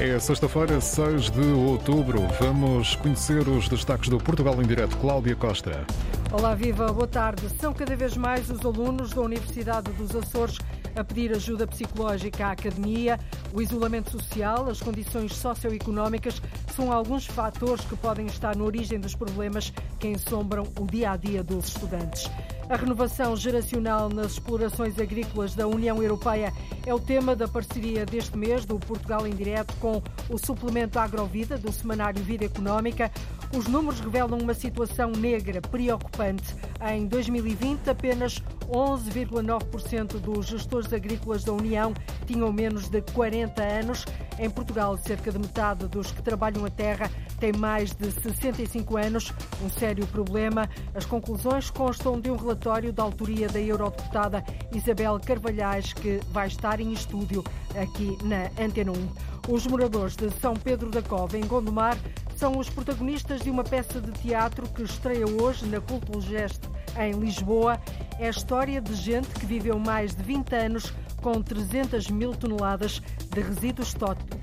É sexta-feira, 6 de outubro. Vamos conhecer os destaques do Portugal em Direto. Cláudia Costa. Olá, viva, boa tarde. São cada vez mais os alunos da Universidade dos Açores a pedir ajuda psicológica à academia. O isolamento social, as condições socioeconómicas são alguns fatores que podem estar na origem dos problemas que ensombram o dia a dia dos estudantes. A renovação geracional nas explorações agrícolas da União Europeia é o tema da parceria deste mês do Portugal em Direto com o suplemento Agrovida do Semanário Vida Económica. Os números revelam uma situação negra preocupante. Em 2020, apenas 11,9% dos gestores agrícolas da União tinham menos de 40 anos. Em Portugal, cerca de metade dos que trabalham a terra tem mais de 65 anos, um sério problema. As conclusões constam de um relatório da autoria da eurodeputada Isabel Carvalhais, que vai estar em estúdio aqui na Antena 1. Os moradores de São Pedro da Cova, em Gondomar, são os protagonistas de uma peça de teatro que estreia hoje na Culto Geste, em Lisboa. É a história de gente que viveu mais de 20 anos com 300 mil toneladas de resíduos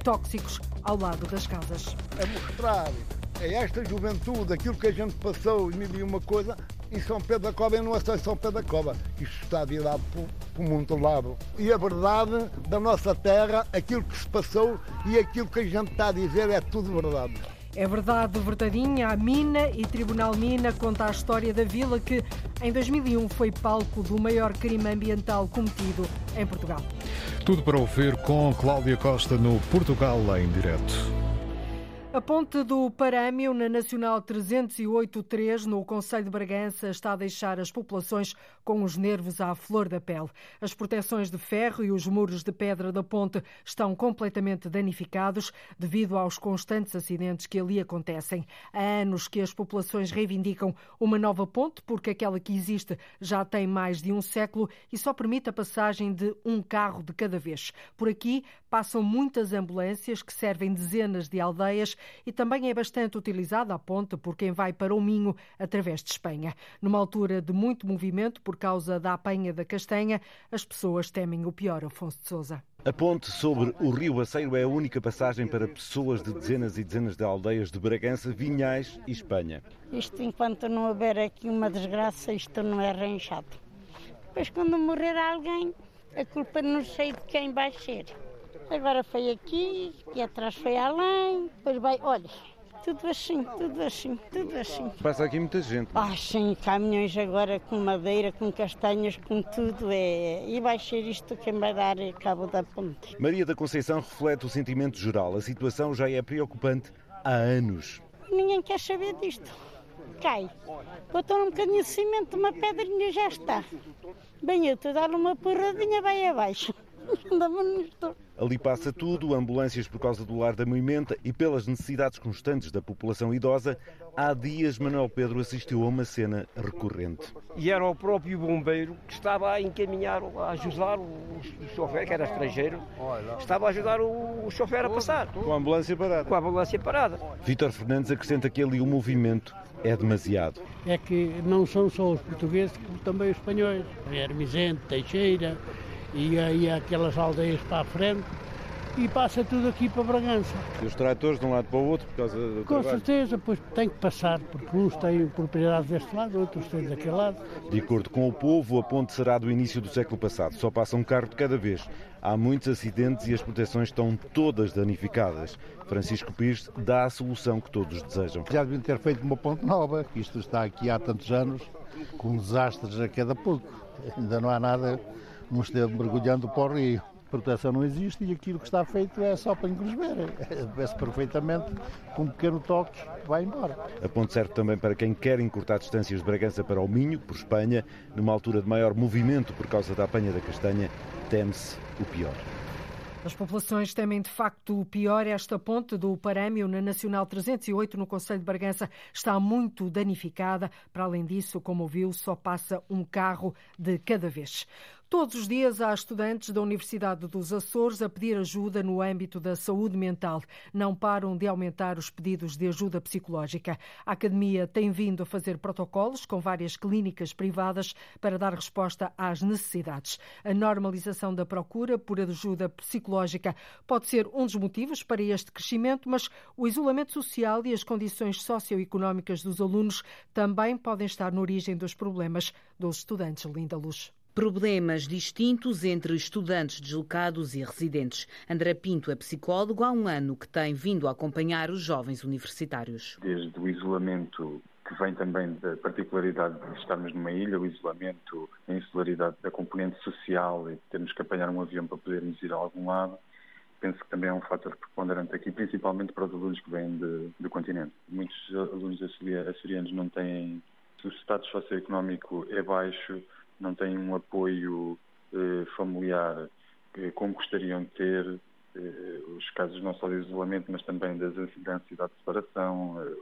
tóxicos ao lado das casas. A mostrar a esta juventude aquilo que a gente passou mil e uma coisa, em São Pedro da Cova e não é só em São Pedro da Cova. Isto está virado para o mundo lado. E a verdade da nossa terra, aquilo que se passou e aquilo que a gente está a dizer é tudo verdade. É verdade, verdadinha. A Mina e Tribunal Mina conta a história da vila que, em 2001, foi palco do maior crime ambiental cometido em Portugal. Tudo para ouvir com Cláudia Costa no Portugal em direto. A ponte do Parâmio, na Nacional 308-3, no Conselho de Bragança, está a deixar as populações com os nervos à flor da pele. As proteções de ferro e os muros de pedra da ponte estão completamente danificados devido aos constantes acidentes que ali acontecem. Há anos que as populações reivindicam uma nova ponte, porque aquela que existe já tem mais de um século e só permite a passagem de um carro de cada vez. Por aqui passam muitas ambulâncias que servem dezenas de aldeias e também é bastante utilizada a ponte por quem vai para o Minho através de Espanha. Numa altura de muito movimento por causa da apanha da castanha, as pessoas temem o pior, Afonso de Souza. A ponte sobre o Rio Aceiro é a única passagem para pessoas de dezenas e dezenas de aldeias de Bragança, Vinhais e Espanha. Isto, enquanto não houver aqui uma desgraça, isto não é arranjado. Depois, quando morrer alguém, a culpa não sei de quem vai ser. Agora foi aqui, e atrás foi além, depois vai, olha, tudo assim, tudo assim, tudo assim. Passa aqui muita gente. Ah, sim, caminhões agora com madeira, com castanhas, com tudo. É... E vai ser isto quem vai dar cabo da ponte. Maria da Conceição reflete o sentimento geral. A situação já é preocupante há anos. Ninguém quer saber disto. Cai. Botou um bocadinho de cimento, uma pedrinha já está. Bem, eu te dar uma porradinha, vai abaixo. Ali passa tudo, ambulâncias por causa do lar da moimenta e pelas necessidades constantes da população idosa. Há dias, Manuel Pedro assistiu a uma cena recorrente. E era o próprio bombeiro que estava a encaminhar, a ajudar o, chofer, que era estrangeiro, estava a ajudar o, o chofer a passar. Com a ambulância parada. Com a ambulância parada. Vítor Fernandes acrescenta que ali o movimento é demasiado. É que não são só os portugueses, como também os espanhóis. Hermizente, Teixeira, e aí aquelas aldeias para a frente e passa tudo aqui para Bragança. E os tratores de um lado para o outro por causa do Com trabalho? certeza, pois tem que passar, porque uns têm propriedade deste lado, outros têm daquele lado. De acordo com o povo, a ponte será do início do século passado. Só passa um carro de cada vez. Há muitos acidentes e as proteções estão todas danificadas. Francisco Pires dá a solução que todos desejam. Já deviam ter feito uma ponte nova, que isto está aqui há tantos anos, com desastres a cada pouco. Ainda não há nada nos esteve mergulhando para o rio. Proteção não existe e aquilo que está feito é só para ver. Vê-se perfeitamente com um pequeno toque vai embora. A ponte serve também para quem quer encurtar distâncias de Bragança para o Minho, por Espanha, numa altura de maior movimento por causa da apanha da castanha, teme-se o pior. As populações temem de facto o pior. Esta ponte do Parâmio, na Nacional 308, no Conselho de Bargança, está muito danificada. Para além disso, como ouviu, só passa um carro de cada vez. Todos os dias há estudantes da Universidade dos Açores a pedir ajuda no âmbito da saúde mental. Não param de aumentar os pedidos de ajuda psicológica. A Academia tem vindo a fazer protocolos com várias clínicas privadas para dar resposta às necessidades. A normalização da procura por ajuda psicológica pode ser um dos motivos para este crescimento, mas o isolamento social e as condições socioeconómicas dos alunos também podem estar na origem dos problemas dos estudantes. Linda Luz. Problemas distintos entre estudantes deslocados e residentes. André Pinto é psicólogo há um ano que tem vindo a acompanhar os jovens universitários. Desde o isolamento que vem também da particularidade de estarmos numa ilha, o isolamento, a insularidade da componente social e termos que apanhar um avião para podermos ir a algum lado, penso que também é um fator preponderante aqui, principalmente para os alunos que vêm de, do continente. Muitos alunos açorianos não têm, o status socioeconómico é baixo, não têm um apoio eh, familiar eh, como gostariam de ter, eh, os casos não só de isolamento, mas também das ansiedade de separação, eh,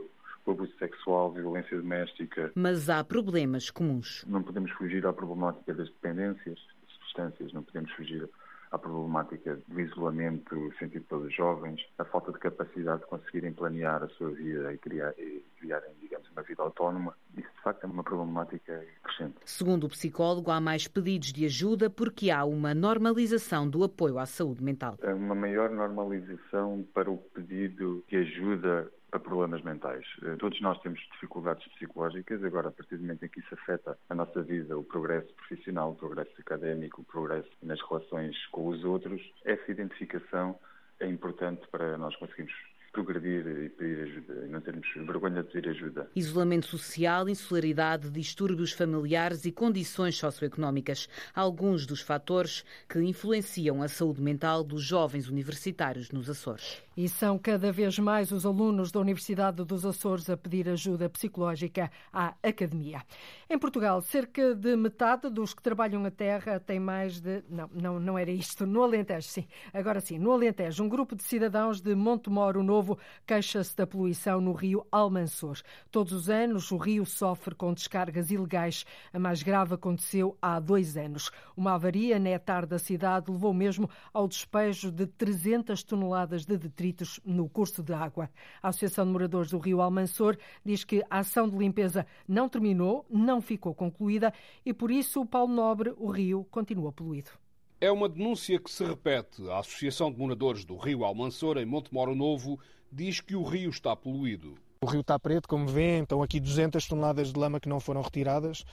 o abuso sexual, violência doméstica. Mas há problemas comuns. Não podemos fugir à problemática das dependências, das substâncias, não podemos fugir à problemática do isolamento sentido pelos jovens, a falta de capacidade de conseguirem planear a sua vida e, criar, e criarem, digamos, uma vida autónoma. Isso, de facto, é uma problemática crescente. Segundo o psicólogo, há mais pedidos de ajuda porque há uma normalização do apoio à saúde mental. É uma maior normalização para o pedido de ajuda para problemas mentais. Eh, todos nós temos dificuldades psicológicas, agora, a partir do momento em que isso afeta a nossa vida, o progresso profissional, o progresso académico, o progresso nas relações com os outros, essa identificação é importante para nós conseguirmos progredir e pedir ajuda, e não termos vergonha de pedir ajuda. Isolamento social, insularidade, distúrbios familiares e condições socioeconómicas, alguns dos fatores que influenciam a saúde mental dos jovens universitários nos Açores. E são cada vez mais os alunos da Universidade dos Açores a pedir ajuda psicológica à academia. Em Portugal, cerca de metade dos que trabalham a terra tem mais de. Não, não, não era isto. No Alentejo, sim. Agora sim, no Alentejo, um grupo de cidadãos de Montemoro Novo queixa-se da poluição no rio Almansor. Todos os anos, o rio sofre com descargas ilegais. A mais grave aconteceu há dois anos. Uma avaria na da cidade levou mesmo ao despejo de 300 toneladas de detritos detritos no curso de água. A Associação de Moradores do Rio Almansor diz que a ação de limpeza não terminou, não ficou concluída e, por isso, o Paulo Nobre, o rio, continua poluído. É uma denúncia que se repete. A Associação de Moradores do Rio Almansor, em Montemoro Novo, diz que o rio está poluído. O rio está preto, como vêem, estão aqui 200 toneladas de lama que não foram retiradas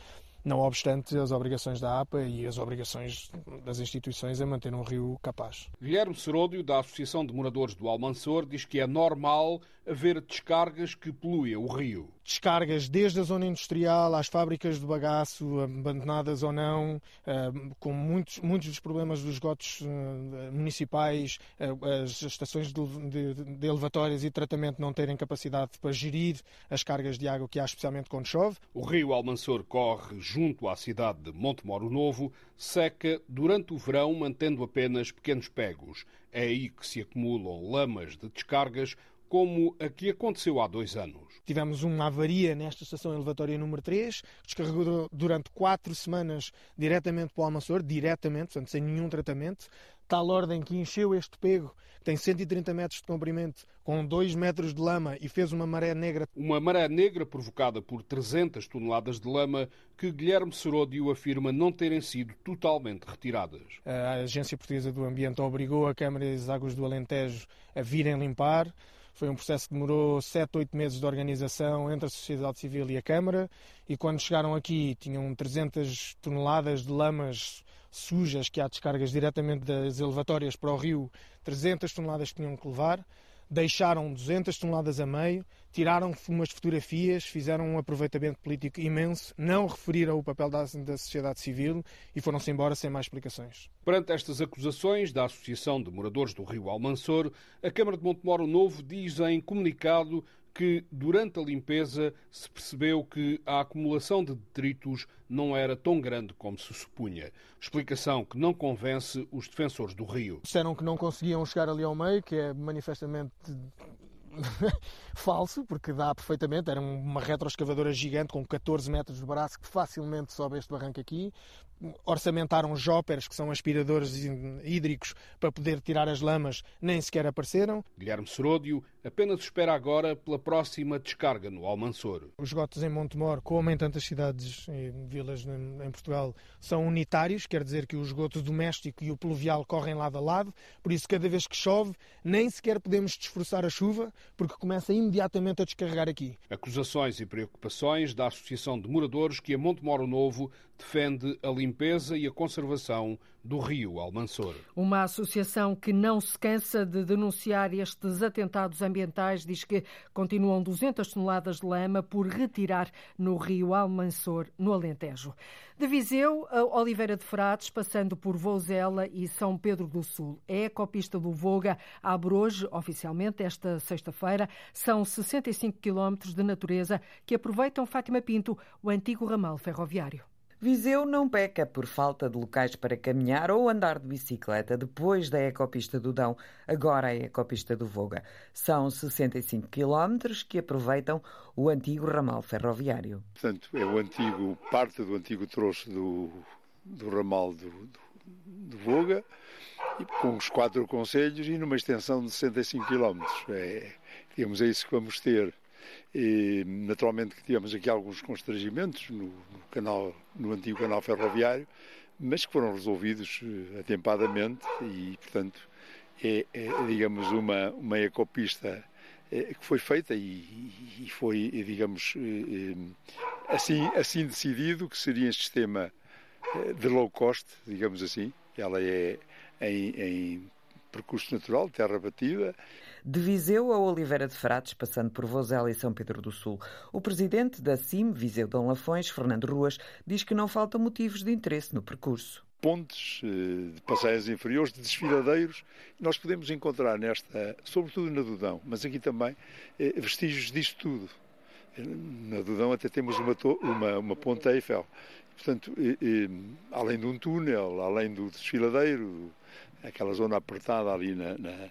não obstante as obrigações da APA e as obrigações das instituições a manter um rio capaz. Guilherme Seródio, da Associação de Moradores do Almansor, diz que é normal haver descargas que poluem o rio descargas desde a zona industrial às fábricas de bagaço, abandonadas ou não, eh, com muitos, muitos dos problemas dos esgotos eh, municipais, eh, as estações de, de, de elevatórias e tratamento não terem capacidade para gerir as cargas de água que há, especialmente quando chove. O rio Almansor corre junto à cidade de Montemoro Novo, seca durante o verão, mantendo apenas pequenos pegos. É aí que se acumulam lamas de descargas, como a que aconteceu há dois anos. Tivemos uma avaria nesta estação elevatória número 3, que descarregou durante quatro semanas diretamente para o Almansor, diretamente, portanto, sem nenhum tratamento, tal ordem que encheu este pego, que tem 130 metros de comprimento, com 2 metros de lama e fez uma maré negra. Uma maré negra provocada por 300 toneladas de lama que Guilherme Seródio afirma não terem sido totalmente retiradas. A Agência Portuguesa do Ambiente obrigou a Câmara das Águas do Alentejo a virem limpar. Foi um processo que demorou 7, 8 meses de organização entre a sociedade civil e a Câmara e quando chegaram aqui tinham 300 toneladas de lamas sujas que há descargas diretamente das elevatórias para o rio, 300 toneladas que tinham que levar deixaram 200 toneladas a meio, tiraram umas fotografias, fizeram um aproveitamento político imenso, não referiram o papel da, da sociedade civil e foram-se embora sem mais explicações. Perante estas acusações da Associação de Moradores do Rio Almansor, a Câmara de Montemoro Novo diz em comunicado que durante a limpeza se percebeu que a acumulação de detritos não era tão grande como se supunha. Explicação que não convence os defensores do rio. Disseram que não conseguiam chegar ali ao meio, que é manifestamente falso, porque dá perfeitamente. Era uma retroescavadora gigante com 14 metros de braço que facilmente sobe este barranco aqui. Orçamentaram joppers, que são aspiradores hídricos, para poder tirar as lamas, nem sequer apareceram. Guilherme Seródio apenas espera agora pela próxima descarga no Almansor. Os esgotos em Montemor, como em tantas cidades e vilas em Portugal, são unitários, quer dizer que o esgoto doméstico e o pluvial correm lado a lado, por isso cada vez que chove nem sequer podemos desforçar a chuva, porque começa imediatamente a descarregar aqui. Acusações e preocupações da Associação de Moradores que a Montemoro Novo defende a limpeza e a conservação do rio Almansor. Uma associação que não se cansa de denunciar estes atentados ambientais diz que continuam 200 toneladas de lama por retirar no rio Almansor, no Alentejo. De Viseu a Oliveira de Frades, passando por Vouzela e São Pedro do Sul. A ecopista do Voga abre hoje, oficialmente, esta sexta-feira. São 65 quilómetros de natureza que aproveitam Fátima Pinto, o antigo ramal ferroviário. Viseu não peca por falta de locais para caminhar ou andar de bicicleta depois da ecopista do Dão, agora a ecopista do Voga. São 65 quilómetros que aproveitam o antigo ramal ferroviário. Portanto, é o antigo, parte do antigo troço do, do ramal do, do, do Voga, com os quatro conselhos e numa extensão de 65 quilómetros. É, digamos, é isso que vamos ter. E, naturalmente que tivemos aqui alguns constrangimentos no, no, canal, no antigo canal ferroviário, mas que foram resolvidos uh, atempadamente e, portanto, é, é, digamos, uma, uma ecopista é, que foi feita e, e foi, digamos, assim, assim decidido que seria este sistema de low cost, digamos assim. Ela é em, em percurso natural, terra batida, de Viseu a Oliveira de Frades, passando por Vozela e São Pedro do Sul. O presidente da CIM, Viseu Dom Lafões, Fernando Ruas, diz que não faltam motivos de interesse no percurso pontes, eh, de passeios inferiores, de desfiladeiros. Nós podemos encontrar nesta, sobretudo na Dudão, mas aqui também, eh, vestígios disto tudo. Na Dudão até temos uma, uma, uma ponta Eiffel. Portanto, além de um túnel, além do desfiladeiro, aquela zona apertada ali na, na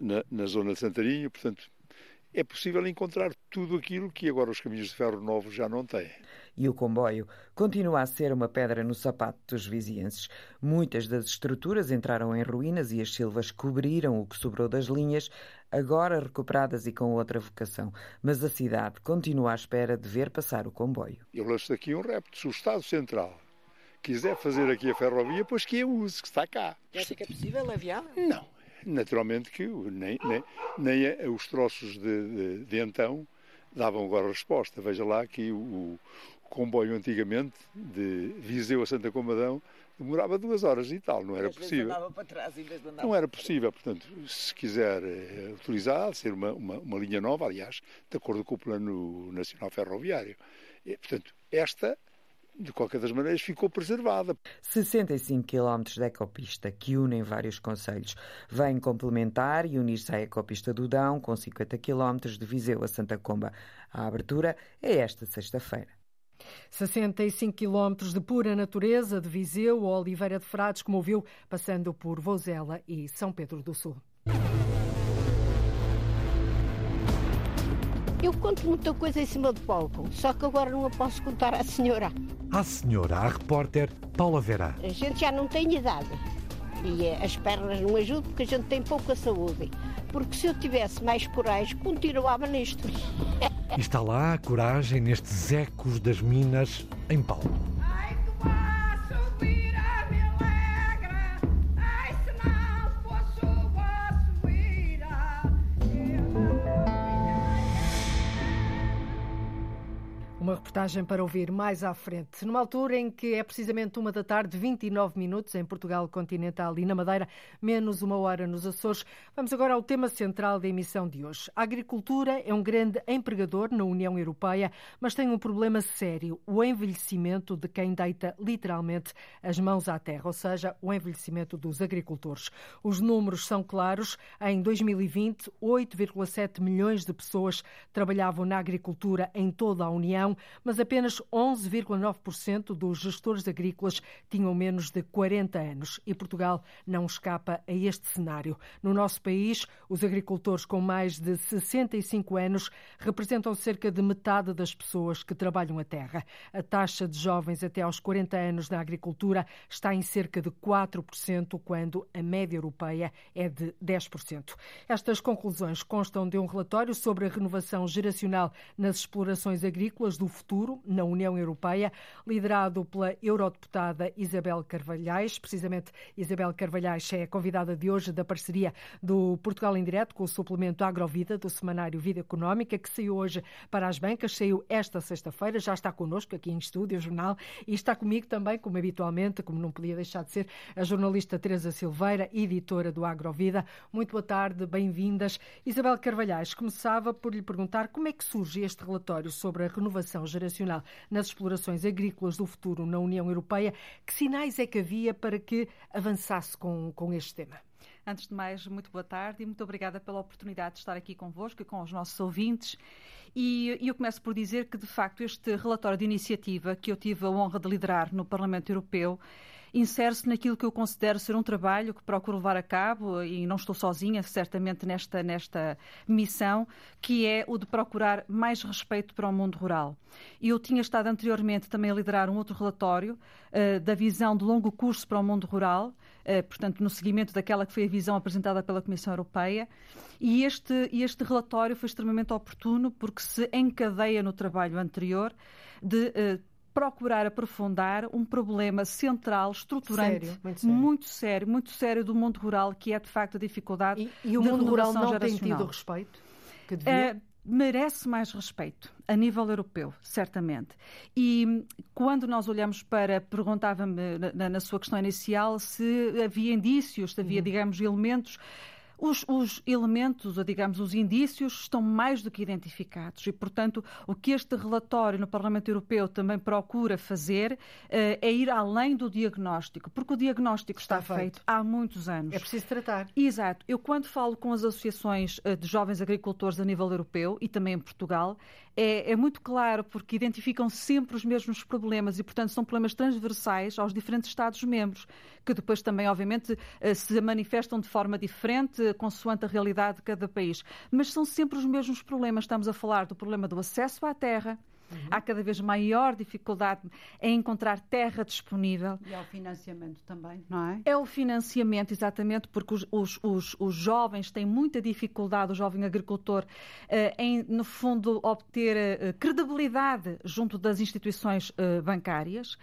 na, na, zona de Santarinho, portanto, é possível encontrar tudo aquilo que agora os caminhos de ferro novos já não têm. E o comboio continua a ser uma pedra no sapato dos vizienses. Muitas das estruturas entraram em ruínas e as silvas cobriram o que sobrou das linhas, agora recuperadas e com outra vocação. Mas a cidade continua à espera de ver passar o comboio. Eu lanço daqui um repto. Se o Estado Central quiser fazer aqui a ferrovia, pois que a use, que está cá. Acha que é possível? É viável? Não naturalmente que nem, nem, nem os troços de, de, de, então davam agora resposta. Veja lá que o, o, comboio antigamente de Viseu a Santa Comadão demorava duas horas e tal, não era possível. Não era possível, portanto, se quiser é, utilizar, ser uma, uma, uma, linha nova, aliás, de acordo com o Plano Nacional Ferroviário. E, portanto, esta de qualquer das maneiras, ficou preservada. 65 quilómetros de ecopista que unem vários conselhos. Vem complementar e unir-se à ecopista do Dão, com 50 quilómetros de Viseu a Santa Comba. A abertura é esta sexta-feira. 65 quilómetros de pura natureza de Viseu a Oliveira de Frades, como ouviu, passando por Vozela e São Pedro do Sul. Eu conto muita coisa em cima do palco, só que agora não a posso contar à senhora. À senhora, à repórter Paula Vera. A gente já não tem idade e eh, as pernas não ajudam porque a gente tem pouca saúde. Porque se eu tivesse mais coragem, continuava nisto. E está lá a coragem nestes ecos das minas em Paulo. Uma reportagem para ouvir mais à frente. Numa altura em que é precisamente uma da tarde, 29 minutos em Portugal continental e na Madeira, menos uma hora nos Açores, vamos agora ao tema central da emissão de hoje. A agricultura é um grande empregador na União Europeia, mas tem um problema sério: o envelhecimento de quem deita literalmente as mãos à terra, ou seja, o envelhecimento dos agricultores. Os números são claros. Em 2020, 8,7 milhões de pessoas trabalhavam na agricultura em toda a União mas apenas 11,9% dos gestores agrícolas tinham menos de 40 anos e Portugal não escapa a este cenário. No nosso país, os agricultores com mais de 65 anos representam cerca de metade das pessoas que trabalham a terra. A taxa de jovens até aos 40 anos na agricultura está em cerca de 4%, quando a média europeia é de 10%. Estas conclusões constam de um relatório sobre a renovação geracional nas explorações agrícolas do futuro na União Europeia, liderado pela eurodeputada Isabel Carvalhais. Precisamente, Isabel Carvalhais é a convidada de hoje da parceria do Portugal em Direto com o suplemento Agrovida do semanário Vida Económica, que saiu hoje para as bancas, saiu esta sexta-feira, já está connosco aqui em estúdio, o jornal, e está comigo também, como habitualmente, como não podia deixar de ser, a jornalista Teresa Silveira, editora do Agrovida. Muito boa tarde, bem-vindas. Isabel Carvalhais, começava por lhe perguntar como é que surge este relatório sobre a renovação geracional nas explorações agrícolas do futuro na União Europeia. Que sinais é que havia para que avançasse com, com este tema? Antes de mais, muito boa tarde e muito obrigada pela oportunidade de estar aqui convosco e com os nossos ouvintes. E, e eu começo por dizer que, de facto, este relatório de iniciativa que eu tive a honra de liderar no Parlamento Europeu insere-se naquilo que eu considero ser um trabalho que procuro levar a cabo, e não estou sozinha, certamente, nesta, nesta missão, que é o de procurar mais respeito para o mundo rural. Eu tinha estado anteriormente também a liderar um outro relatório uh, da visão de longo curso para o mundo rural, uh, portanto, no seguimento daquela que foi a visão apresentada pela Comissão Europeia. E este, este relatório foi extremamente oportuno porque se encadeia no trabalho anterior de uh, procurar aprofundar um problema central, estruturante, sério, muito, sério. muito, sério. muito sério, do mundo rural, que é de facto a dificuldade e, e o mundo rural não tem tido o respeito que devia? É, merece mais respeito a nível europeu, certamente. E quando nós olhamos para, perguntava-me na, na, sua questão inicial se havia indícios, se havia, uhum. digamos, elementos os, os, elementos, ou digamos, os indícios estão mais do que identificados e, portanto, o que este relatório no Parlamento Europeu também procura fazer uh, é ir além do diagnóstico, porque o diagnóstico está, está feito. feito. há muitos anos. É preciso tratar. Exato. Eu, quando falo com as associações uh, de jovens agricultores a nível europeu e também em Portugal, é, é, muito claro porque identificam sempre os mesmos problemas e, portanto, são problemas transversais aos diferentes Estados-membros, que depois também, obviamente, eh, se manifestam de forma diferente consoante a realidade de cada país. Mas são sempre os mesmos problemas. Estamos a falar do problema do acesso à terra, Uhum. Há cada vez maior dificuldade em encontrar terra disponível. E ao financiamento também, não é? É o financiamento, exatamente, porque os, os, os, os jovens têm muita dificuldade, o jovem agricultor, eh, em, no fundo, obter eh, credibilidade junto das instituições eh, bancárias.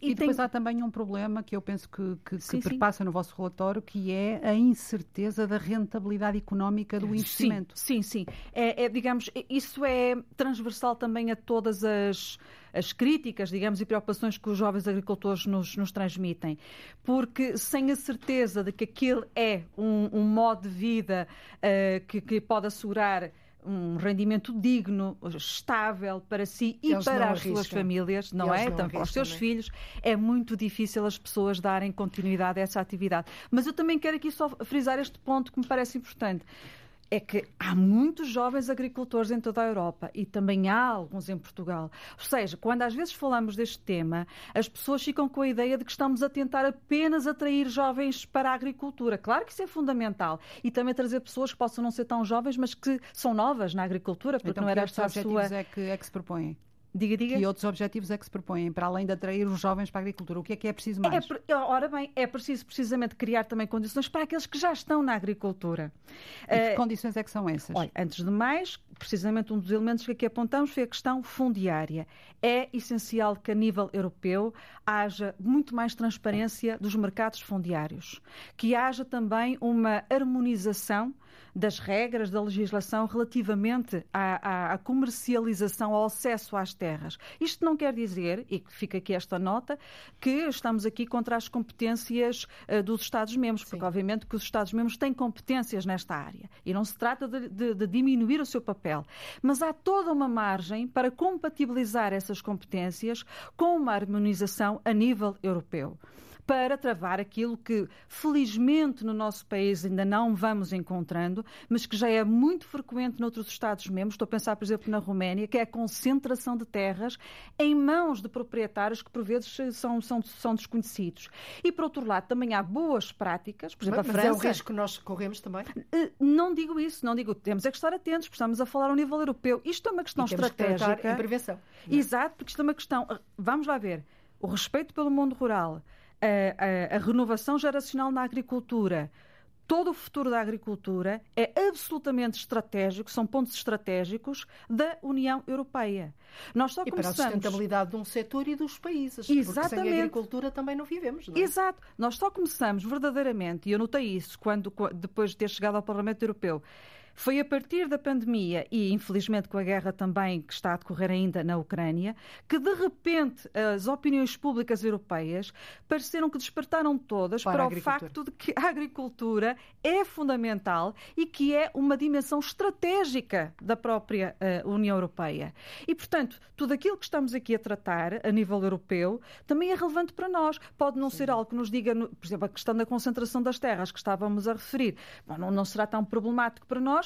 e, e depois tem... há também um problema que eu penso que, que, sim, que perpassa no vosso relatório, que é a incerteza da rentabilidade económica do investimento. Sim, sim. sim. É, é, digamos, isso é transversal também a todas as, as críticas, digamos, e preocupações que os jovens agricultores nos, nos transmitem. Porque sem a certeza de que aquele é um, um modo de vida uh, que, que pode assegurar um rendimento digno, estável para si e Eles para as suas famílias, não Eles é? Não para os seus também. filhos, é muito difícil as pessoas darem continuidade a essa atividade. Mas eu também quero aqui só frisar este ponto que me parece importante é que há muitos jovens agricultores em toda a Europa e também há alguns em Portugal. Ou seja, quando às vezes falamos deste tema, as pessoas ficam com a ideia de que estamos a tentar apenas atrair jovens para a agricultura. Claro que isso é fundamental. E também trazer pessoas que possam não ser tão jovens, mas que são novas na agricultura, porque então, não era esta a sua... é que, é que se propõem? Diga, diga. Que outros objetivos é que se propõem para além de atrair os jovens para a agricultura? O que é que é preciso mais? É, ora bem, é preciso precisamente criar também condições para aqueles que já estão na agricultura. E que uh, condições é que são essas? Olha, antes de mais, precisamente um dos elementos que aqui apontamos foi a questão fundiária. É essencial que a nível europeu haja muito mais transparência dos mercados fundiários, que haja também uma harmonização das regras da legislação relativamente à, à, à, comercialização, ao acesso às terras. Isto não quer dizer, e fica aqui esta nota, que estamos aqui contra as competências uh, dos Estados-membros, porque obviamente que os Estados-membros têm competências nesta área e não se trata de, de, de diminuir o seu papel, mas há toda uma margem para compatibilizar essas competências com uma harmonização a nível europeu para travar aquilo que, felizmente, no nosso país ainda não vamos encontrando, mas que já é muito frequente noutros Estados-membros. Estou a pensar, por exemplo, na Roménia, que é a concentração de terras em mãos de proprietários que, por vezes, são, são, são desconhecidos. E, por outro lado, também há boas práticas. Por exemplo, mas, a França. Mas é o risco que nós corremos também? Eh, não digo isso, não digo. Temos é que estar atentos, estamos a falar ao nível europeu. Isto é uma questão e estratégica. Que em prevenção. É? Exato, porque isto é uma questão. Vamos lá ver. O respeito pelo mundo rural, a, a, a renovação geracional na agricultura, todo o futuro da agricultura é absolutamente estratégico, são pontos estratégicos da União Europeia. Nós só e começamos... para a sustentabilidade de um setor e dos países, Exatamente. porque sem agricultura também não vivemos. Não é? Exato. Nós só começamos verdadeiramente, e eu notei isso quando, depois de ter chegado ao Parlamento Europeu, foi a partir da pandemia e, infelizmente, com a guerra também que está a decorrer ainda na Ucrânia, que de repente as opiniões públicas europeias pareceram que despertaram todas para, para o facto de que a agricultura é fundamental e que é uma dimensão estratégica da própria uh, União Europeia. E, portanto, tudo aquilo que estamos aqui a tratar a nível europeu também é relevante para nós. Pode não Sim. ser algo que nos diga, por exemplo, a questão da concentração das terras que estávamos a referir. Bom, não, não será tão problemático para nós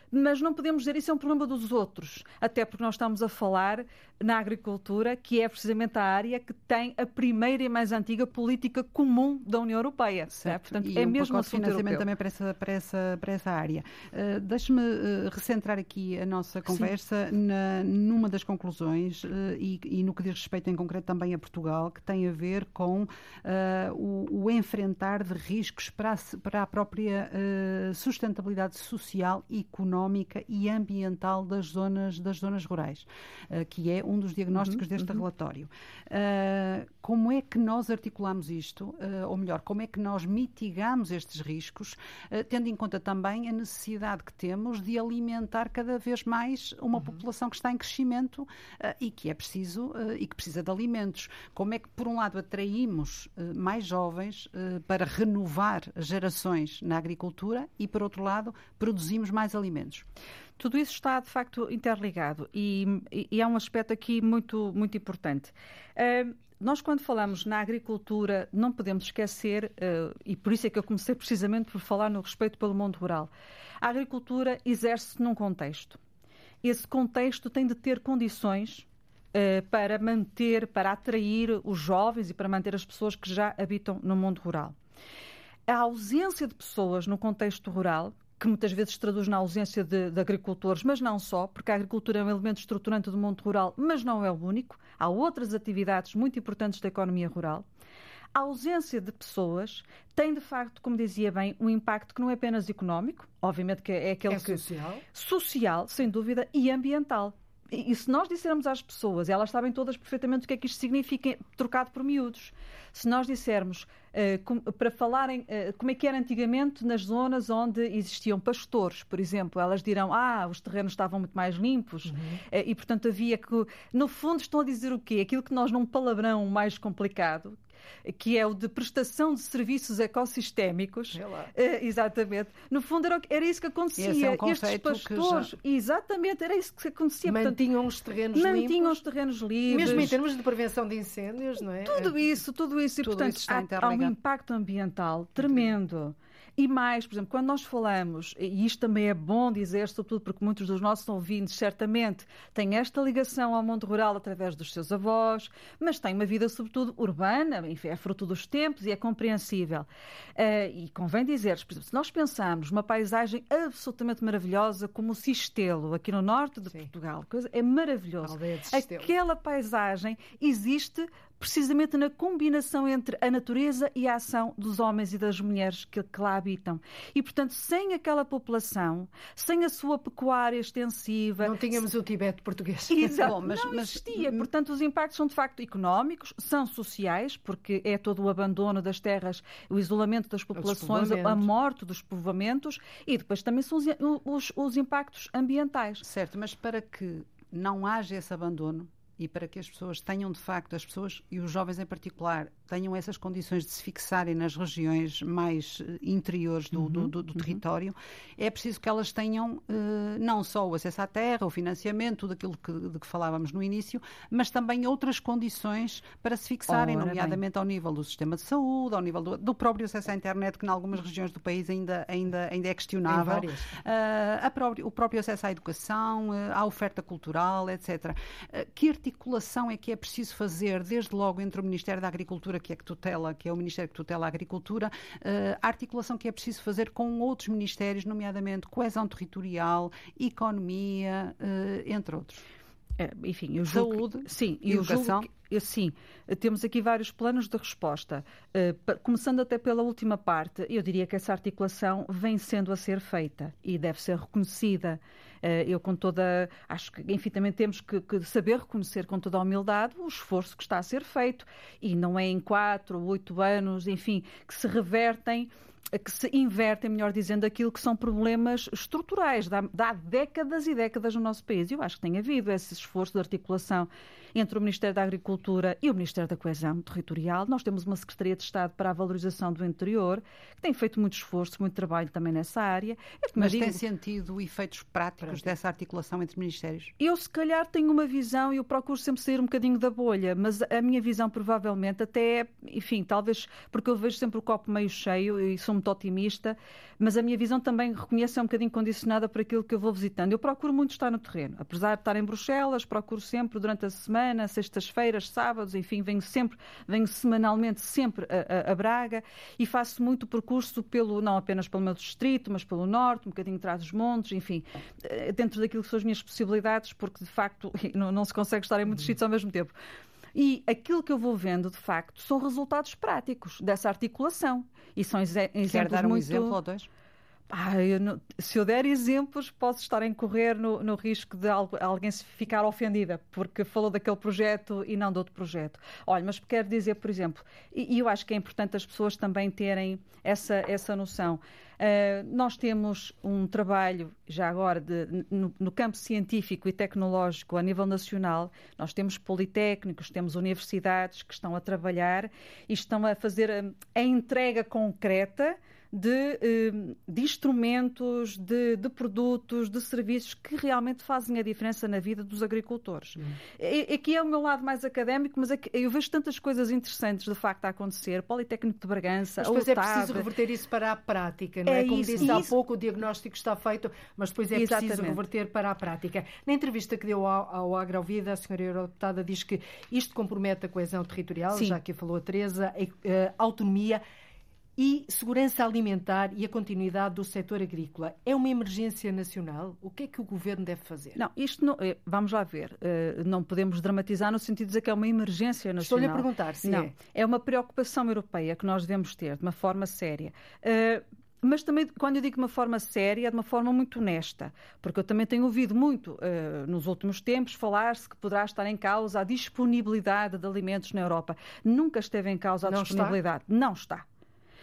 mas não podemos dizer isso é um problema dos outros, até porque nós estamos a falar na agricultura, que é precisamente a área que tem a primeira e mais antiga política comum da União Europeia. É? Portanto, e é um mesmo um financiamento europeu. também para essa, para essa, para essa área. Uh, Deixe-me uh, recentrar aqui a nossa conversa na, numa das conclusões uh, e, e, no que diz respeito em concreto também a Portugal, que tem a ver com o, o, enfrentar de riscos para a, para a própria sustentabilidade social e económica e ambiental das zonas, das zonas rurais, uh, que é um dos diagnósticos uhum, deste uhum. relatório. Uh, como é que nós articulamos isto, uh, ou melhor, como é que nós mitigamos estes riscos, tendo em conta também a necessidade que temos de alimentar cada vez mais uma uhum. população que está em crescimento e que é preciso e que precisa de alimentos. Como é que, por um lado, atraímos mais jovens para renovar gerações na agricultura e, por outro lado, produzimos mais mais alimentos. Tudo isso está, de facto, interligado e, e, há um aspecto aqui muito, muito importante. Uh, nós, quando falamos na agricultura, não podemos esquecer, uh, e por isso é que eu comecei precisamente por falar no respeito pelo mundo rural. A agricultura exerce-se num contexto. Esse contexto tem de ter condições uh, para manter, para atrair os jovens e para manter as pessoas que já habitam no mundo rural. A ausência de pessoas no contexto rural que muitas vezes se traduz na ausência de, de, agricultores, mas não só, porque a agricultura é um elemento estruturante do mundo rural, mas não é o único. Há outras atividades muito importantes da economia rural. A ausência de pessoas tem, de facto, como dizia bem, um impacto que não é apenas económico, obviamente que é aquele é que... social. Social, sem dúvida, e ambiental. E, se nós dissermos às pessoas, elas sabem todas perfeitamente o que é que isto significa, trocado por miúdos. Se nós dissermos uh, com, para falarem uh, como é que era antigamente nas zonas onde existiam pastores, por exemplo, elas dirão, ah, os terrenos estavam muito mais limpos uhum. uh, e, portanto, havia que. No fundo, estão a dizer o quê? Aquilo que nós, num palavrão mais complicado, que é o de prestação de serviços ecossistémicos. É exatamente. No fundo, era, era isso que acontecia. É um Estes pastores, já... exatamente, era isso que acontecia. Mantinham os terrenos mantinham limpos. Mantinham os terrenos livres. Mesmo em termos de prevenção de incêndios, não é? Tudo isso, tudo isso. E, tudo portanto, há, há um impacto ambiental tremendo. E mais, por exemplo, quando nós falamos, e isto também é bom dizer, sobretudo porque muitos dos nossos ouvintes certamente têm esta ligação ao mundo rural através dos seus avós, mas têm uma vida, sobretudo, urbana, enfim, é fruto dos tempos e é compreensível. Uh, e convém dizer, por exemplo, se nós pensarmos uma paisagem absolutamente maravilhosa como o Sistelo, aqui no norte de Sim. Portugal, coisa, é maravilhoso. Aquela paisagem existe precisamente na combinação entre a natureza e a ação dos homens e das mulheres que, que, lá habitam. E, portanto, sem aquela população, sem a sua pecuária extensiva... Não tínhamos o Tibete português. Exato, Bom, mas, não mas... existia. Portanto, os impactos são, de facto, económicos, são sociais, porque é todo o abandono das terras, o isolamento das populações, a morte dos povoamentos, e depois também são os, os, os impactos ambientais. Certo, mas para que não haja esse abandono, e para que as pessoas tenham de facto, as pessoas e os jovens em particular, tenham essas condições de se fixarem nas regiões mais eh, interiores do, uhum, do, do, do uhum. território, é preciso que elas tenham uh, não só o acesso à terra, o financiamento, tudo aquilo que, de que falávamos no início, mas também outras condições para se fixarem, Ora nomeadamente bem. ao nível do sistema de saúde, ao nível do, do, próprio acesso à internet, que em algumas regiões do país ainda, ainda, ainda é questionável, uh, próprio, o próprio acesso à educação, uh, à oferta cultural, etc. que articulação é que é preciso fazer, desde logo, entre o Ministério da Agricultura, que é que tutela, que é o Ministério que tutela a agricultura, a articulação que é preciso fazer com outros ministérios, nomeadamente coesão territorial, economia, entre outros? É, enfim, eu Saúde, que, sim, educação. Eu sim, temos aqui vários planos de resposta. Uh, começando até pela última parte, eu diria que essa articulação vem sendo a ser feita e deve ser reconhecida. Uh, eu, com toda. Acho que, enfim, também temos que, que, saber reconhecer com toda a humildade o esforço que está a ser feito. E não é em quatro ou oito anos, enfim, que se revertem que se invertem, melhor dizendo, aquilo que são problemas estruturais de há, décadas e décadas no nosso país. Eu acho que tem havido esse esforço de articulação entre o Ministério da Agricultura e o Ministério da Coesão Territorial. Nós temos uma Secretaria de Estado para a Valorização do Interior, que tem feito muito esforço, muito trabalho também nessa área. É Mas digo, tem sentido efeitos práticos dessa articulação entre ministérios? Eu, se calhar, tenho uma visão e eu procuro sempre sair um bocadinho da bolha, mas a minha visão, provavelmente, até é, enfim, talvez porque eu vejo sempre o copo meio cheio e sou muito otimista, mas a minha visão também, reconheço, é um bocadinho condicionada por aquilo que eu vou visitando. Eu procuro muito estar no terreno. Apesar de estar em Bruxelas, procuro sempre, durante a semana, sextas-feiras, sábados, enfim, venho sempre, venho semanalmente sempre a, a, a, Braga e faço muito percurso pelo, não apenas pelo meu distrito, mas pelo norte, um bocadinho atrás dos montes, enfim, eh, dentro daquilo que são as minhas possibilidades, porque de facto não, não se consegue estar em muitos sítios ao mesmo tempo. E aquilo que eu vou vendo, de facto, são resultados práticos dessa articulação. E são exemplos Quer dar um muito... exemplo ou dois? Ah, eu não, se eu der exemplos, posso estar a incorrer no, no risco de algo, alguém se ficar ofendida porque falou daquele projeto e não de outro projeto. Olha, mas quero dizer, por exemplo, e, e eu acho que é importante as pessoas também terem essa, essa noção. Uh, nós temos um trabalho, já agora, de, no, no, campo científico e tecnológico a nível nacional. Nós temos politécnicos, temos universidades que estão a trabalhar e estão a fazer a, a entrega concreta de, eh, de instrumentos, de, de, produtos, de serviços que realmente fazem a diferença na vida dos agricultores. Uhum. Aqui é o meu lado mais académico, mas eu vejo tantas coisas interessantes de facto a acontecer. Politécnico de Bragança, mas depois é preciso reverter isso para a prática, não é? é Como isso, disse isso. há pouco, o diagnóstico está feito, mas depois é Exatamente. preciso reverter para a prática. Na entrevista que deu ao, ao Agrovida, a senhora eurodeputada diz que isto compromete a coesão territorial, Sim. já que falou a Teresa, a, a autonomia e segurança alimentar e a continuidade do setor agrícola. É uma emergência nacional? O que é que o governo deve fazer? Não, isto não, eh, vamos lá ver. Eh, não podemos dramatizar no sentido de dizer que é uma emergência nacional. Estou-lhe a perguntar se não, é. É uma preocupação europeia que nós devemos ter de uma forma séria. Eh, mas também, quando eu digo de uma forma séria, é de uma forma muito honesta, porque eu também tenho ouvido muito uh, nos últimos tempos falar-se que poderá estar em causa a disponibilidade de alimentos na Europa. Nunca esteve em causa a não disponibilidade. Está? Não está.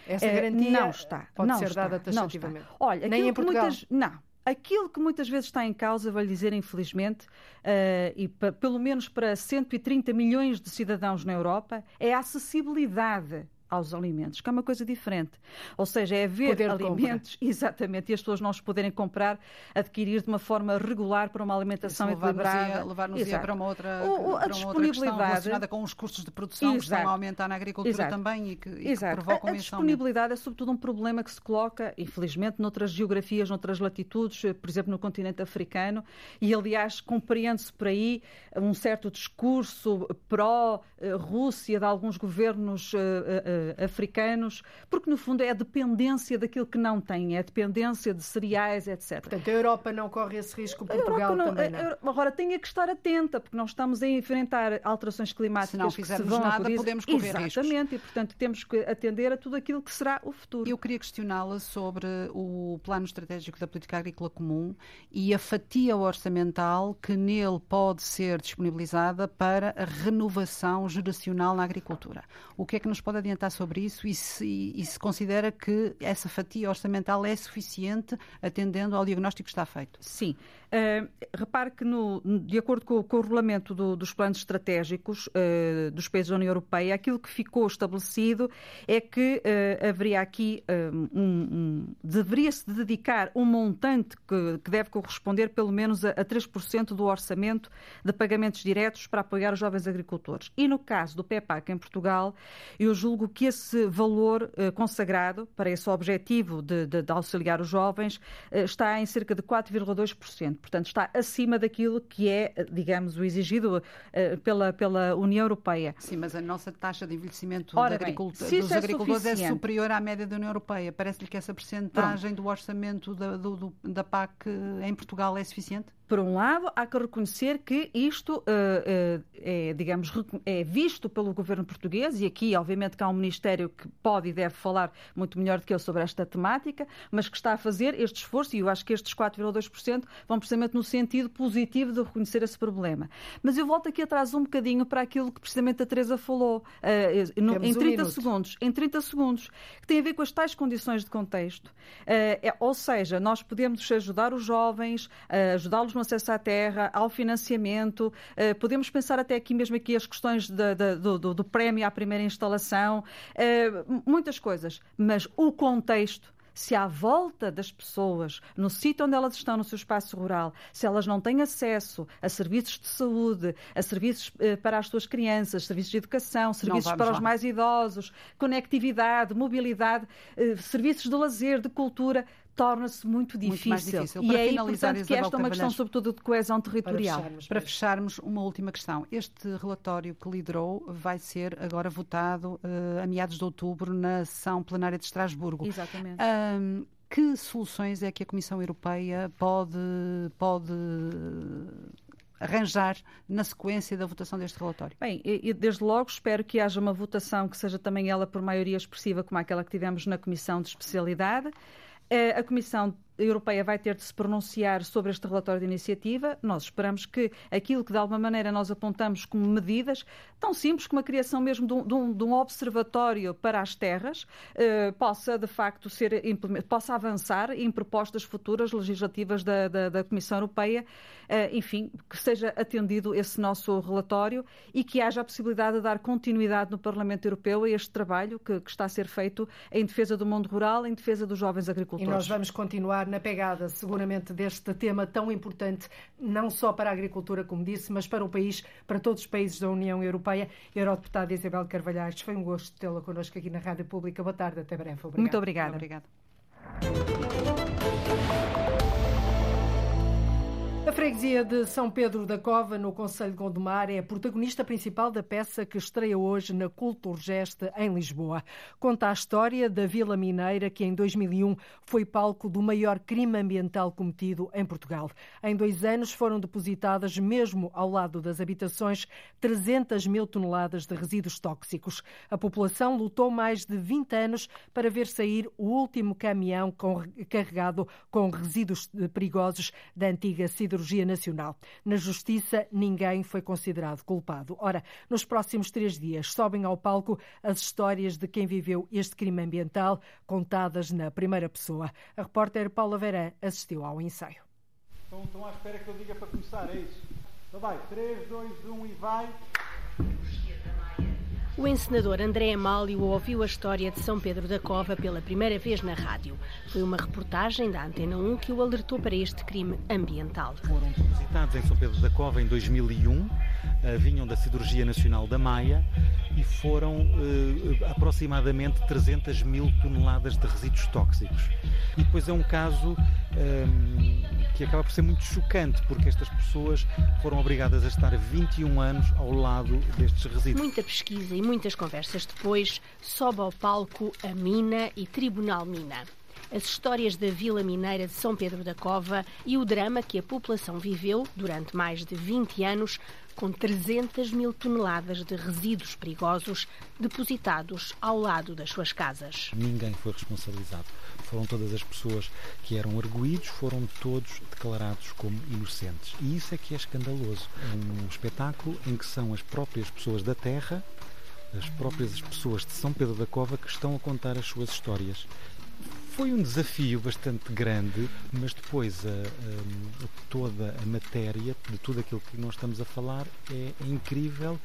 Essa é, garantia não está, pode não ser está, dada taxativamente. Olha, Nem em Portugal. Muitas, não. Aquilo que muitas vezes está em causa, vou lhe dizer, infelizmente, uh, e pelo menos para 130 milhões de cidadãos na Europa, é a acessibilidade aos alimentos, que é uma coisa diferente. Ou seja, é ver Poder alimentos, exatamente, e as pessoas não os poderem comprar, adquirir de uma forma regular para uma alimentação equilibrada. Levar-nos para uma outra, o, a outra questão relacionada com os custos de produção Exato. que estão a aumentar na agricultura Exato. também e que, e que provocam a, a disponibilidade é sobretudo um problema que se coloca, infelizmente, noutras geografias, noutras latitudes, por exemplo, no continente africano, e aliás compreende-se por aí um certo discurso pró-Rússia de alguns governos uh, uh, uh, africanos, porque no fundo é a dependência daquilo que não têm, é a dependência de cereais, etc. Portanto, a Europa não corre esse risco, Portugal não, também não. Agora, tem que estar atenta, porque nós estamos a enfrentar alterações climáticas se não fizermos se nada, podemos correr Exatamente, riscos. e portanto temos que atender a tudo aquilo que será o futuro. Eu queria questioná-la sobre o Plano Estratégico da Política Agrícola Comum e a fatia orçamental que nele pode ser disponibilizada para a renovação geracional na agricultura. O que é que nos pode adiantar pensar sobre isso e se, e se considera que essa fatia orçamental é suficiente atendendo ao diagnóstico que está feito. Sim. Uh, repare que, no, de acordo com, com o regulamento do, dos planos estratégicos uh, dos países da União Europeia, aquilo que ficou estabelecido é que uh, haveria aqui um, um deveria-se dedicar um montante que, que, deve corresponder pelo menos a, a 3% do orçamento de pagamentos diretos para apoiar os jovens agricultores. E no caso do PEPAC em Portugal, eu julgo que esse valor consagrado para esse objetivo de, de, de auxiliar os jovens está em cerca de 4,2%. Portanto, está acima daquilo que é, digamos, o exigido pela, pela União Europeia. Sim, mas a nossa taxa de envelhecimento Ora bem, dos é agricultores é, é, superior à média da União Europeia. Parece-lhe que essa percentagem do orçamento da, do, do, da PAC em Portugal é suficiente? Por um lado, há que reconhecer que isto uh, uh, é, digamos, é visto pelo governo português, e aqui, obviamente, que há um Ministério que pode e deve falar muito melhor do que eu sobre esta temática, mas que está a fazer este esforço, e eu acho que estes 4,2% vão precisamente no sentido positivo de reconhecer esse problema. Mas eu volto aqui atrás um bocadinho para aquilo que precisamente a Teresa falou, uh, no, em 30 um segundos, em 30 segundos, que tem a ver com as tais condições de contexto. É, ou seja, nós podemos ajudar os jovens, ajudá-los no acesso à terra, ao financiamento. Uh, podemos pensar até aqui mesmo aqui as questões de, de, do, do, do, prémio à primeira instalação, uh, muitas coisas. Mas o contexto se à volta das pessoas, no sítio onde elas estão, no seu espaço rural, se elas não têm acesso a serviços de saúde, a serviços eh, para as suas crianças, serviços de educação, serviços para lá. os mais idosos, conectividade, mobilidade, eh, serviços de lazer, de cultura, torna-se muito difícil. Muito difícil. E é importante que esta é uma questão, sobretudo, de coesão territorial. Para fecharmos, para fecharmos, uma última questão. Este relatório que liderou vai ser agora votado uh, a meados de outubro na sessão plenária de Estrasburgo. Exatamente. Um, que soluções é que a Comissão Europeia pode, pode arranjar na sequência da votação deste relatório? Bem, e, desde logo espero que haja uma votação que seja também ela por maioria expressiva, como aquela que tivemos na Comissão de Especialidade. A Comissão Europeia vai ter de se pronunciar sobre este relatório de iniciativa. Nós esperamos que aquilo que de alguma maneira nós apontamos como medidas, tão simples como a criação mesmo de um, de um, de um observatório para as terras, eh, possa de facto ser possa avançar em propostas futuras legislativas da, da, da Comissão Europeia, eh, enfim, que seja atendido esse nosso relatório e que haja a possibilidade de dar continuidade no Parlamento Europeu a este trabalho que, que está a ser feito em defesa do mundo rural, em defesa dos jovens agricultores. E nós vamos continuar na pegada, seguramente, deste tema tão importante, não só para a agricultura, como disse, mas para o país, para todos os países da União Europeia. Eurodeputada Isabel Carvalhais, foi um gosto tê-la connosco aqui na Rádio Pública. Boa tarde, até breve. Obrigada. Muito obrigada. obrigada. A freguesia de São Pedro da Cova, no Conselho de Gondomar, é a protagonista principal da peça que estreia hoje na Culturgeste, em Lisboa. Conta a história da Vila Mineira, que em 2001 foi palco do maior crime ambiental cometido em Portugal. Em dois anos foram depositadas, mesmo ao lado das habitações, 300 mil toneladas de resíduos tóxicos. A população lutou mais de 20 anos para ver sair o último caminhão carregado com resíduos perigosos da antiga cidade Siderurgia Nacional. Na Justiça, ninguém foi considerado culpado. Ora, nos próximos três dias sobem ao palco as histórias de quem viveu este crime ambiental, contadas na primeira pessoa. A repórter Paula Verã assistiu ao ensaio. Estão, estão à espera que eu diga para começar, é isso? Então vai, 3, 2, 1 e vai. O encenador André Amálio ouviu a história de São Pedro da Cova pela primeira vez na rádio. Foi uma reportagem da Antena 1 que o alertou para este crime ambiental. Foram depositados em São Pedro da Cova em 2001, eh, vinham da Cirurgia Nacional da Maia e foram uh, aproximadamente 300 mil toneladas de resíduos tóxicos. E depois é um caso ehm, que acaba por ser muito chocante, porque estas pessoas foram obrigadas a estar 21 anos ao lado destes resíduos. Muita pesquisa e muitas conversas depois, sobe ao palco a Mina e Tribunal Mina as histórias da Vila Mineira de São Pedro da Cova e o drama que a população viveu durante mais de 20 anos com 300 mil toneladas de resíduos perigosos depositados ao lado das suas casas. Ninguém foi responsabilizado. Foram todas as pessoas que eram arguídos, foram todos declarados como inocentes. E isso é que é escandaloso. Um espetáculo em que são as próprias pessoas da terra as próprias pessoas de São Pedro da Cova que estão a contar as suas histórias. Foi um desafio bastante grande, mas depois a, a, toda a matéria de tudo aquilo que nós estamos a falar é, é incrível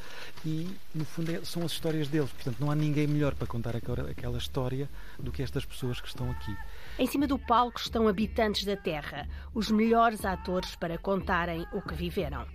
e, no fundo, é, são as histórias deles. Portanto, não há ninguém melhor para contar aquela, aquela história do que estas pessoas que estão aqui. Em cima do palco estão habitantes da Terra, os melhores atores para contarem o que viveram.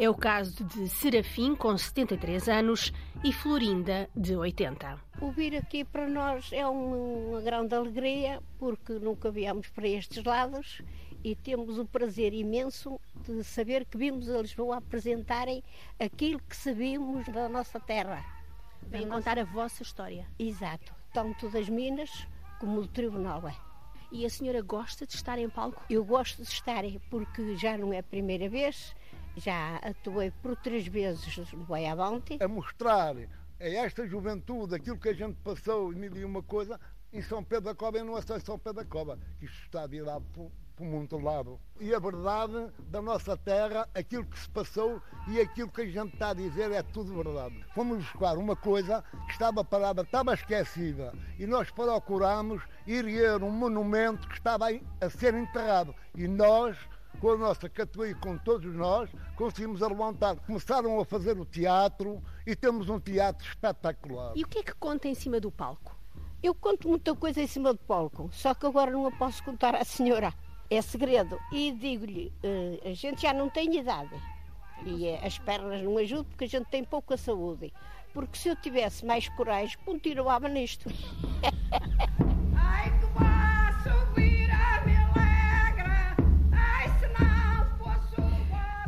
É o caso de Serafim, com 73 anos, e Florinda, de 80. O vir aqui para nós é uma grande alegria, porque nunca viemos para estes lados e temos o prazer imenso de saber que vimos a Lisboa apresentarem aquilo que sabíamos da nossa terra. Vem contar a vossa história. Exato, tanto das Minas como do Tribunal. É. E a senhora gosta de estar em palco? Eu gosto de estar, porque já não é a primeira vez, já atuei por três vezes no Boiavante. A mostrar a esta juventude aquilo que a gente passou, mil e uma coisa, em São Pedro da Cova e não é só em São Pedro da Cova, que isto está virado por, por muito lado. E a verdade da nossa terra, aquilo que se passou e aquilo que a gente está a dizer é tudo verdade. Fomos buscar uma coisa que estava parada, estava esquecida, e nós procurámos ir erguer um monumento que estava a ser enterrado. E nós com a nossa categoria, com todos nós, conseguimos levantar. Começaram a fazer o teatro e temos um teatro espetacular. E o que é que conta em cima do palco? Eu conto muita coisa em cima do palco, só que agora não a posso contar à senhora. É segredo. E digo-lhe, uh, a gente já não tem idade. E uh, as pernas não ajudam porque a gente tem pouca saúde. Porque se eu tivesse mais coragem, continuava nisto.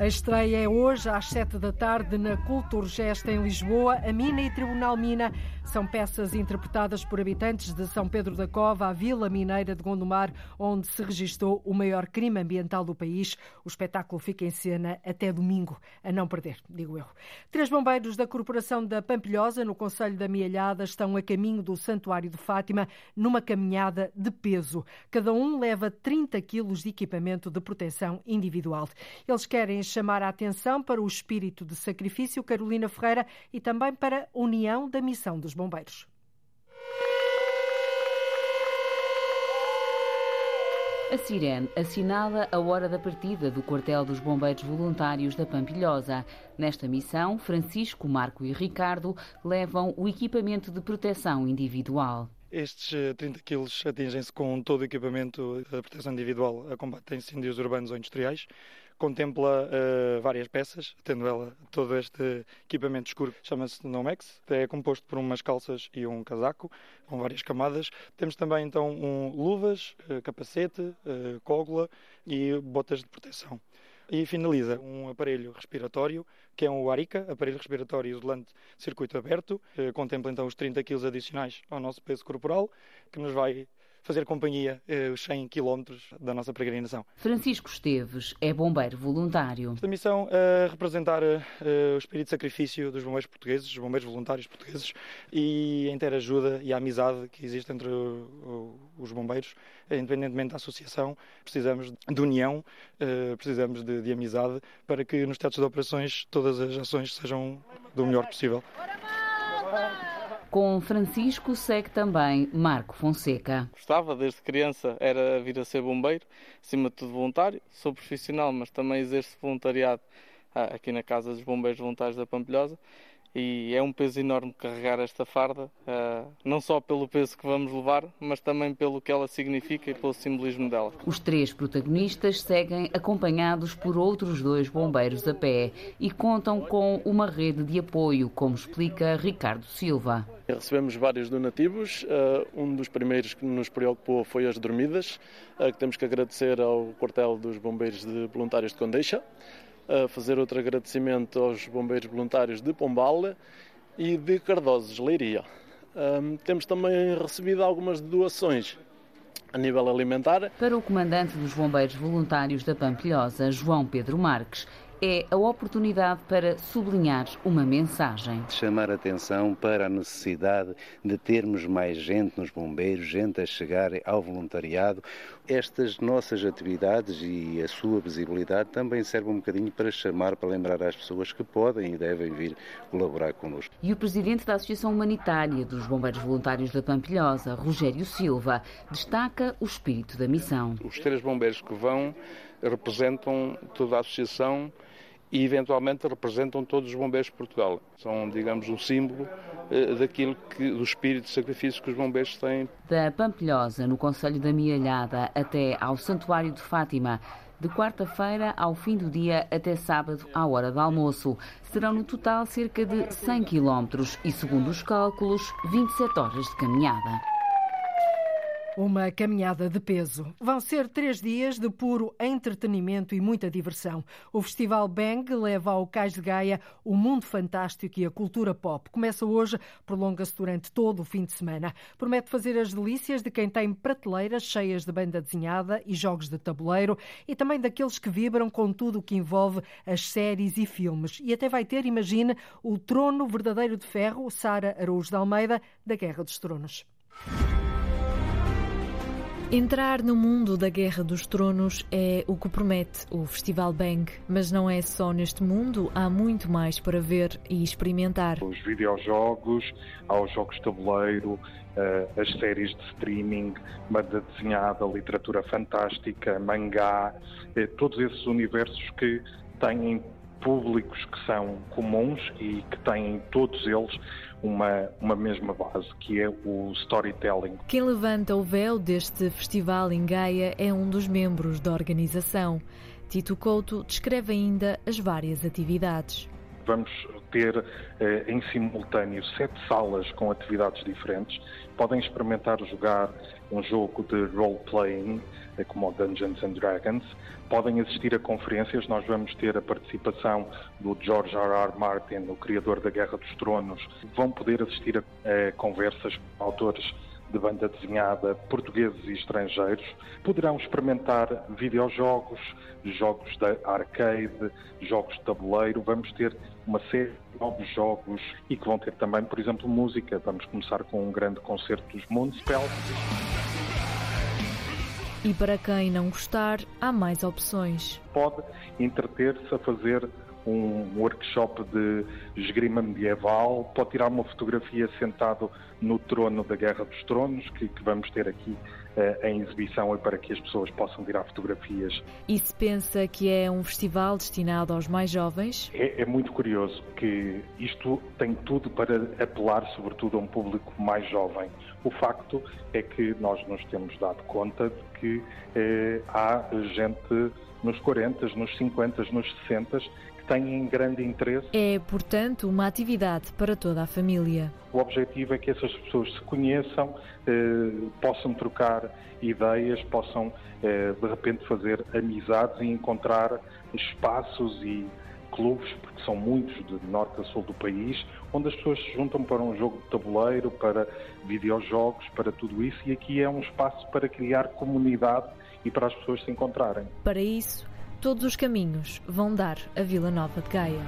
A estreia é hoje às sete da tarde na Culturgest em Lisboa. A Mina e Tribunal Mina são peças interpretadas por habitantes de São Pedro da Cova, a Vila Mineira de Gondomar, onde se registrou o maior crime ambiental do país. O espetáculo fica em cena até domingo, a não perder, digo eu. Três bombeiros da Corporação da Pampilhosa, no Conselho da Mialhada, estão a caminho do Santuário de Fátima numa caminhada de peso. Cada um leva 30 quilos de equipamento de proteção individual. Eles querem chamar a atenção para o espírito de sacrifício, Carolina Ferreira, e também para a união da missão dos bombeiros. A sirene assinala a hora da partida do quartel dos bombeiros voluntários da Pampilhosa. Nesta missão, Francisco, Marco e Ricardo levam o equipamento de proteção individual. Estes 30 eh, quilos atingem-se com todo o equipamento de proteção individual a combate a incêndios urbanos ou industriais, contempla uh, várias peças, tendo ela todo este equipamento escuro, chama-se Nomex, é composto por umas calças e um casaco, com várias camadas. Temos também então um, luvas, uh, capacete, uh, cógula e botas de proteção. E finaliza um aparelho respiratório, que é um Arica, aparelho respiratório isolante circuito aberto, contempla então os 30 kg adicionais ao nosso peso corporal, que nos vai fazer companhia eh, os 100 km da nossa peregrinação. Francisco Esteves é bombeiro voluntário. Esta missão é representar eh, o espírito de sacrifício dos bombeiros portugueses, dos bombeiros voluntários portugueses e a inteira ajuda e a amizade que existe entre os bombeiros, independentemente da associação. Precisamos de união, precisamos de, de amizade para que nos teatros de operações todas as ações sejam do melhor possível. Com Francisco segue também Marco Fonseca. Gostava, desde criança, era vir a ser bombeiro, acima de tudo voluntário. Sou profissional, mas também exerço voluntariado ah, aqui na Casa dos Bombeiros Voluntários da Pampilhosa e é um peso enorme carregar esta farda, eh, não só pelo peso que vamos levar, mas também pelo que ela significa e pelo simbolismo dela. Os três protagonistas seguem acompanhados por outros dois bombeiros a pé e contam com uma rede de apoio, como explica Ricardo Silva. Recebemos vários donativos. Eh, um dos primeiros que nos preocupou foi as dormidas, que temos que agradecer ao quartel dos bombeiros de voluntários de Condeixa fazer outro agradecimento aos bombeiros voluntários de Pombal e de Cardosos, Leiria. Um, temos também recebido algumas doações a nível alimentar. Para o comandante dos bombeiros voluntários da Pampilhosa, João Pedro Marques, é a oportunidade para sublinhar uma mensagem. Chamar atenção para a necessidade de termos mais gente nos bombeiros, gente a chegar ao voluntariado. Estas nossas atividades e a sua visibilidade também servem um bocadinho para chamar, para lembrar às pessoas que podem e devem vir colaborar connosco. E o presidente da Associação Humanitária dos Bombeiros Voluntários da Pampilhosa, Rogério Silva, destaca o espírito da missão. Os três bombeiros que vão representam toda a associação e eventualmente representam todos os bombeiros de Portugal. São, digamos, um símbolo eh, daquilo que, do espírito de sacrifício que os bombeiros têm. Da Pampilhosa, no Conselho da Mialhada, até ao Santuário de Fátima, de quarta-feira ao fim do dia até sábado à hora do almoço. Serão no total cerca de 100 quilómetros e, segundo os cálculos, 27 horas de caminhada. Uma caminhada de peso. Vão ser três dias de puro entretenimento e muita diversão. O Festival Bang leva ao Cais de Gaia o mundo fantástico e a cultura pop. Começa hoje, prolonga-se durante todo o fim de semana. Promete fazer as delícias de quem tem prateleiras cheias de banda desenhada e jogos de tabuleiro e também daqueles que vibram com tudo o que envolve as séries e filmes. E até vai ter, imagine, o trono verdadeiro de ferro, Sara Araújo de Almeida, da Guerra dos Tronos. Entrar no mundo da Guerra dos Tronos é o que promete o Festival Bang, mas não é só neste mundo, há muito mais para ver e experimentar. Os videojogos, há os jogos de tabuleiro, eh, as séries de streaming, banda desenhada, literatura fantástica, mangá, eh, todos esses universos que têm públicos que são comuns e que têm todos eles uma, uma mesma base, que é o storytelling. Quem levanta o véu deste festival em Gaia é um dos membros da organização. Tito Couto descreve ainda as várias atividades. Vamos ter eh, em simultâneo sete salas com atividades diferentes. Podem experimentar jogar um jogo de role-playing, eh, como o Dungeons and Dragons. Podem assistir a conferências. Nós vamos ter a participação do George R. R. Martin, o criador da Guerra dos Tronos. Vão poder assistir a, a conversas com autores de banda desenhada portugueses e estrangeiros. Poderão experimentar videojogos, jogos de arcade, jogos de tabuleiro. Vamos ter uma série de novos jogos e que vão ter também, por exemplo, música. Vamos começar com um grande concerto dos Moonspell. E para quem não gostar, há mais opções. Pode entreter-se a fazer um workshop de esgrima medieval, pode tirar uma fotografia sentado no trono da Guerra dos Tronos, que, que vamos ter aqui uh, em exibição e para que as pessoas possam tirar fotografias. E se pensa que é um festival destinado aos mais jovens? É, é muito curioso que isto tem tudo para apelar sobretudo a um público mais jovem. O facto é que nós nos temos dado conta de que eh, há gente nos 40, nos 50, nos 60 têm grande interesse. É, portanto, uma atividade para toda a família. O objetivo é que essas pessoas se conheçam, eh, possam trocar ideias, possam eh, de repente fazer amizades e encontrar espaços e clubes, porque são muitos de norte a sul do país, onde as pessoas se juntam para um jogo de tabuleiro, para videojogos, para tudo isso, e aqui é um espaço para criar comunidade e para as pessoas se encontrarem. Para isso, Todos os caminhos vão dar a Vila Nova de Gaia.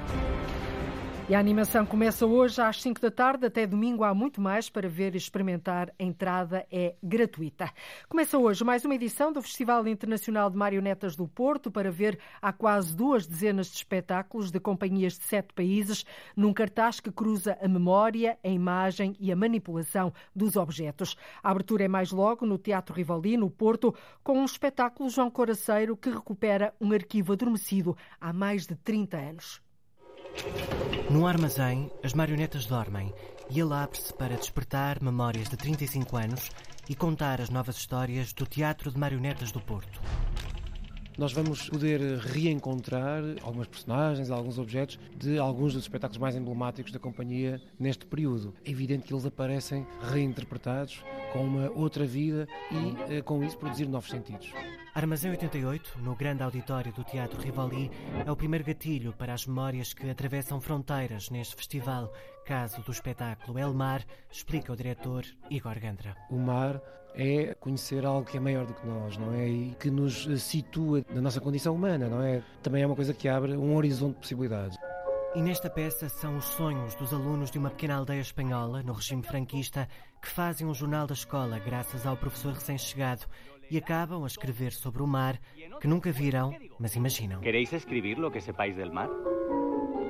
E a animação começa hoje às 5 da tarde, até domingo há muito mais para ver e experimentar. A entrada é gratuita. Começa hoje mais uma edição do Festival Internacional de Marionetas do Porto para ver há quase duas dezenas de espetáculos de companhias de sete países num cartaz que cruza a memória, a imagem e a manipulação dos objetos. A abertura é mais logo no Teatro Rivoli, no Porto, com um espetáculo João Coraceiro que recupera um arquivo adormecido há mais de 30 anos. No armazém, as marionetas dormem e ele abre-se para despertar memórias de 35 anos e contar as novas histórias do Teatro de Marionetas do Porto. Nós vamos poder reencontrar algumas personagens, alguns objetos de alguns dos espetáculos mais emblemáticos da companhia neste período. É evidente que eles aparecem reinterpretados com uma outra vida e, eh, com isso, produzir novos sentidos. Armazém 88, no grande auditório do Teatro Rivoli, é o primeiro gatilho para as memórias que atravessam fronteiras neste festival. Caso do espetáculo El Mar, explica o diretor Igor Gandra. O mar é conhecer algo que é maior do que nós, não é? E que nos situa na nossa condição humana, não é? Também é uma coisa que abre um horizonte de possibilidades. E nesta peça são os sonhos dos alunos de uma pequena aldeia espanhola, no regime franquista, que fazem um jornal da escola graças ao professor recém-chegado e acabam a escrever sobre o mar que nunca viram, mas imaginam. Queréis escrever lo que sepáis del mar?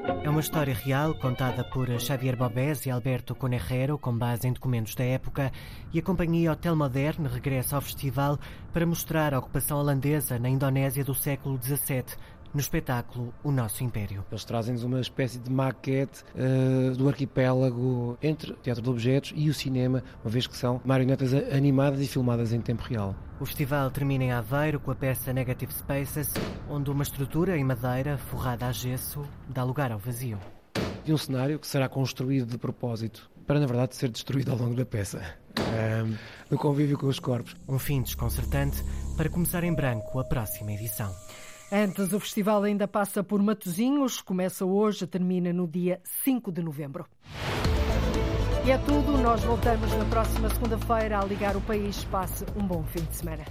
É uma história real contada por Xavier Bobés e Alberto Conejero, com base em documentos da época, e a companhia Hotel Moderne regressa ao festival para mostrar a ocupação holandesa na Indonésia do século XVII no espetáculo O Nosso Império. Eles trazem-nos uma espécie de maquete uh, do arquipélago entre o teatro de objetos e o cinema, uma vez que são marionetas animadas e filmadas em tempo real. O festival termina em Aveiro com a peça Negative Spaces, onde uma estrutura em madeira forrada a gesso dá lugar ao vazio. E um cenário que será construído de propósito para, na verdade, ser destruído ao longo da peça. Um, no convívio com os corpos. Um fim desconcertante para começar em branco a próxima edição. Antes, o festival ainda passa por Matozinhos, começa hoje, termina no dia 5 de novembro. E é tudo, nós voltamos na próxima segunda-feira a ligar o país. Passe um bom fim de semana.